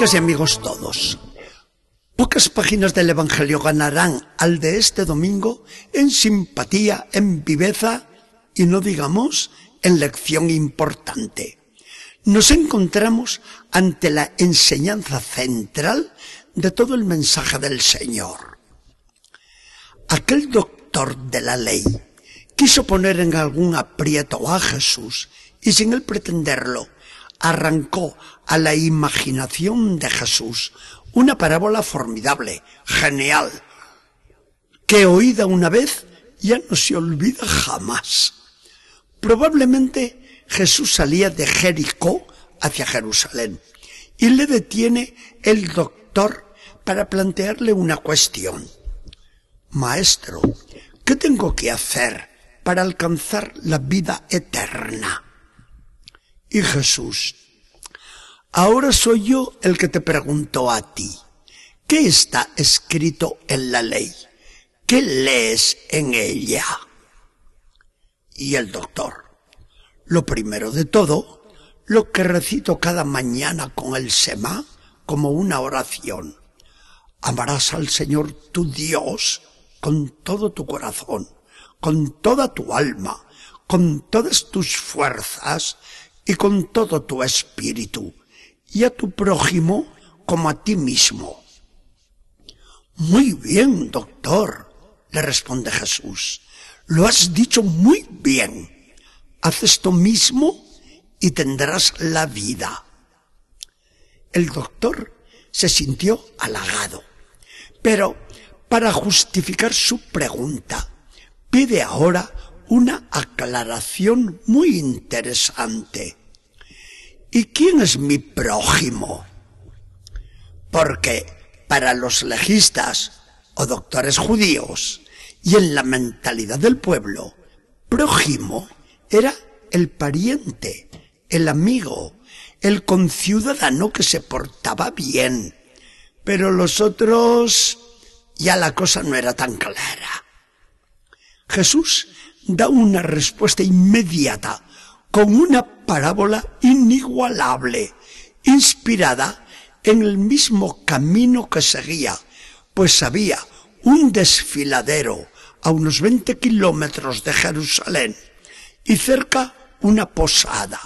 Amigas y amigos todos, pocas páginas del Evangelio ganarán al de este domingo en simpatía, en viveza y no digamos en lección importante. Nos encontramos ante la enseñanza central de todo el mensaje del Señor. Aquel doctor de la ley quiso poner en algún aprieto a Jesús y sin él pretenderlo, arrancó a la imaginación de Jesús una parábola formidable, genial, que oída una vez ya no se olvida jamás. Probablemente Jesús salía de Jericó hacia Jerusalén y le detiene el doctor para plantearle una cuestión. Maestro, ¿qué tengo que hacer para alcanzar la vida eterna? Y Jesús, ahora soy yo el que te pregunto a ti, ¿qué está escrito en la ley? ¿Qué lees en ella? Y el doctor, lo primero de todo, lo que recito cada mañana con el Sema como una oración. Amarás al Señor tu Dios con todo tu corazón, con toda tu alma, con todas tus fuerzas y con todo tu espíritu, y a tu prójimo como a ti mismo. Muy bien, doctor, le responde Jesús. Lo has dicho muy bien. Haz esto mismo y tendrás la vida. El doctor se sintió halagado, pero para justificar su pregunta, pide ahora una aclaración muy interesante. ¿Y quién es mi prójimo? Porque para los legistas o doctores judíos y en la mentalidad del pueblo, prójimo era el pariente, el amigo, el conciudadano que se portaba bien. Pero los otros ya la cosa no era tan clara. Jesús da una respuesta inmediata con una parábola inigualable, inspirada en el mismo camino que seguía, pues había un desfiladero a unos 20 kilómetros de Jerusalén y cerca una posada.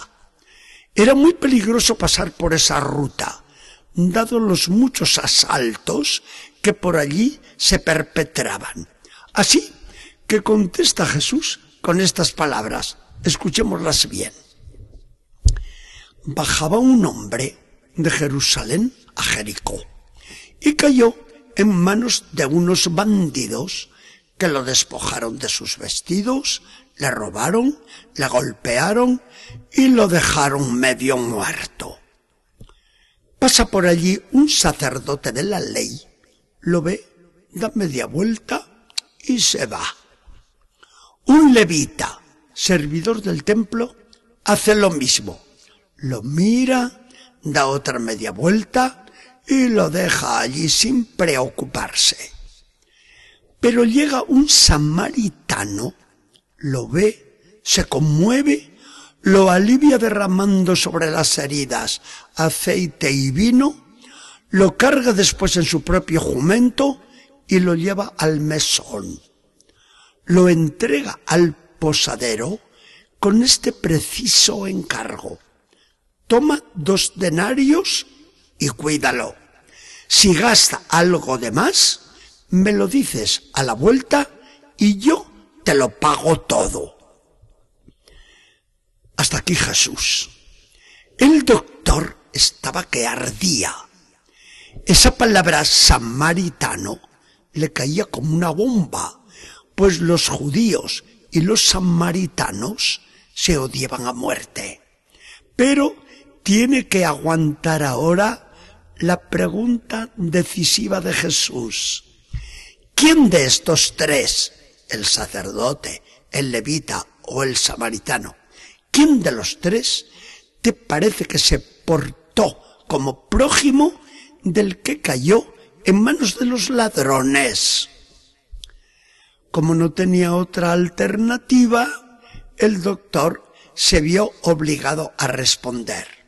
Era muy peligroso pasar por esa ruta, dado los muchos asaltos que por allí se perpetraban. Así que contesta Jesús con estas palabras. Escuchémoslas bien. Bajaba un hombre de Jerusalén a Jericó y cayó en manos de unos bandidos que lo despojaron de sus vestidos, le robaron, le golpearon y lo dejaron medio muerto. Pasa por allí un sacerdote de la ley, lo ve, da media vuelta y se va. Un levita, servidor del templo, hace lo mismo. Lo mira, da otra media vuelta y lo deja allí sin preocuparse. Pero llega un samaritano, lo ve, se conmueve, lo alivia derramando sobre las heridas aceite y vino, lo carga después en su propio jumento y lo lleva al mesón lo entrega al posadero con este preciso encargo. Toma dos denarios y cuídalo. Si gasta algo de más, me lo dices a la vuelta y yo te lo pago todo. Hasta aquí Jesús. El doctor estaba que ardía. Esa palabra samaritano le caía como una bomba pues los judíos y los samaritanos se odiaban a muerte. Pero tiene que aguantar ahora la pregunta decisiva de Jesús. ¿Quién de estos tres, el sacerdote, el levita o el samaritano, quién de los tres te parece que se portó como prójimo del que cayó en manos de los ladrones? Como no tenía otra alternativa, el doctor se vio obligado a responder.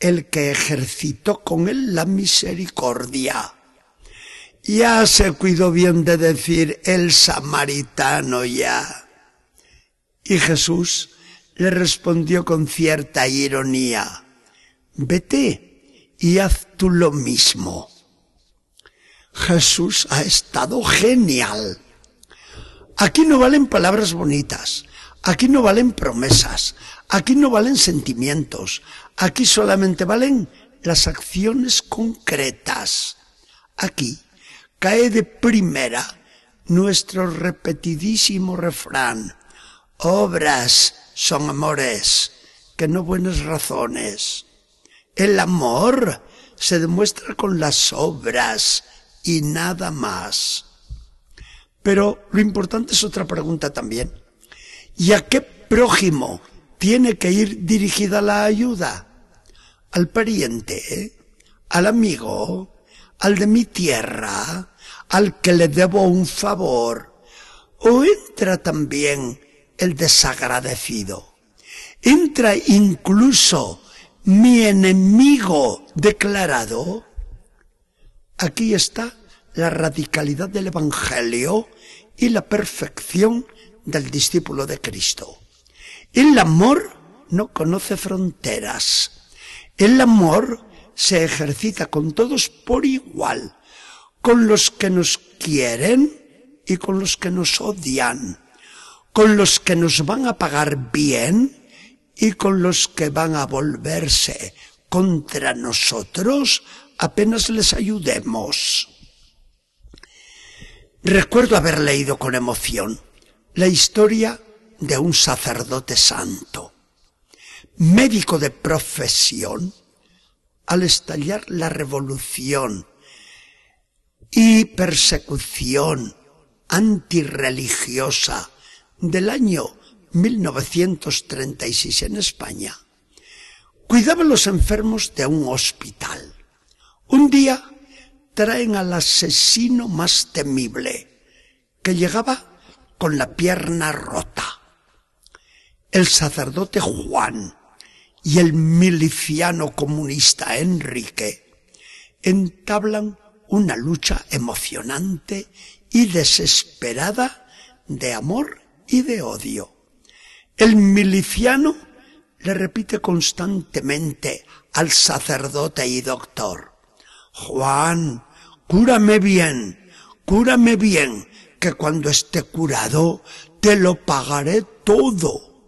El que ejercitó con él la misericordia. Ya se cuidó bien de decir el samaritano ya. Y Jesús le respondió con cierta ironía, vete y haz tú lo mismo. Jesús ha estado genial. Aquí no valen palabras bonitas, aquí no valen promesas, aquí no valen sentimientos, aquí solamente valen las acciones concretas. Aquí cae de primera nuestro repetidísimo refrán. Obras son amores, que no buenas razones. El amor se demuestra con las obras y nada más. Pero lo importante es otra pregunta también. ¿Y a qué prójimo tiene que ir dirigida la ayuda? ¿Al pariente? ¿Al amigo? ¿Al de mi tierra? ¿Al que le debo un favor? ¿O entra también el desagradecido? ¿Entra incluso mi enemigo declarado? Aquí está la radicalidad del Evangelio y la perfección del discípulo de Cristo. El amor no conoce fronteras. El amor se ejercita con todos por igual, con los que nos quieren y con los que nos odian, con los que nos van a pagar bien y con los que van a volverse contra nosotros apenas les ayudemos. Recuerdo haber leído con emoción la historia de un sacerdote santo, médico de profesión, al estallar la revolución y persecución antirreligiosa del año 1936 en España, cuidaba a los enfermos de un hospital. Un día traen al asesino más temible, que llegaba con la pierna rota. El sacerdote Juan y el miliciano comunista Enrique entablan una lucha emocionante y desesperada de amor y de odio. El miliciano le repite constantemente al sacerdote y doctor, Juan, cúrame bien, cúrame bien, que cuando esté curado te lo pagaré todo.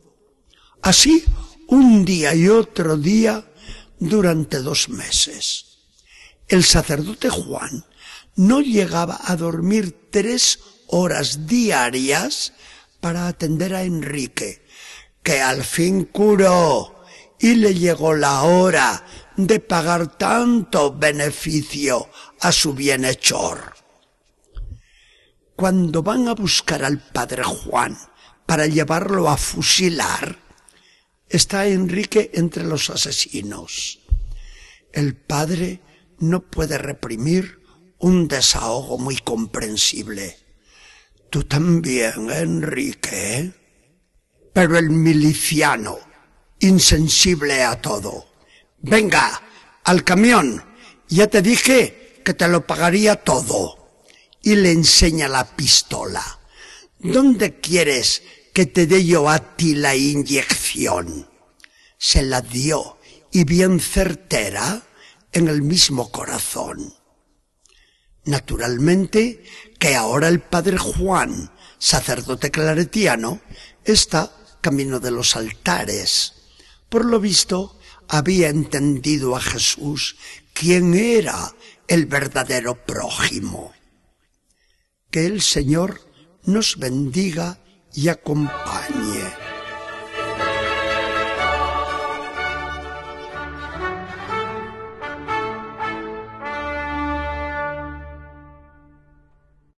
Así, un día y otro día durante dos meses. El sacerdote Juan no llegaba a dormir tres horas diarias para atender a Enrique, que al fin curó y le llegó la hora de pagar tanto beneficio a su bienhechor. Cuando van a buscar al padre Juan para llevarlo a fusilar, está Enrique entre los asesinos. El padre no puede reprimir un desahogo muy comprensible. Tú también, Enrique. Pero el miliciano, insensible a todo, Venga, al camión. Ya te dije que te lo pagaría todo. Y le enseña la pistola. ¿Dónde quieres que te dé yo a ti la inyección? Se la dio, y bien certera, en el mismo corazón. Naturalmente que ahora el padre Juan, sacerdote claretiano, está camino de los altares. Por lo visto, había entendido a Jesús quién era el verdadero prójimo. Que el Señor nos bendiga y acompañe.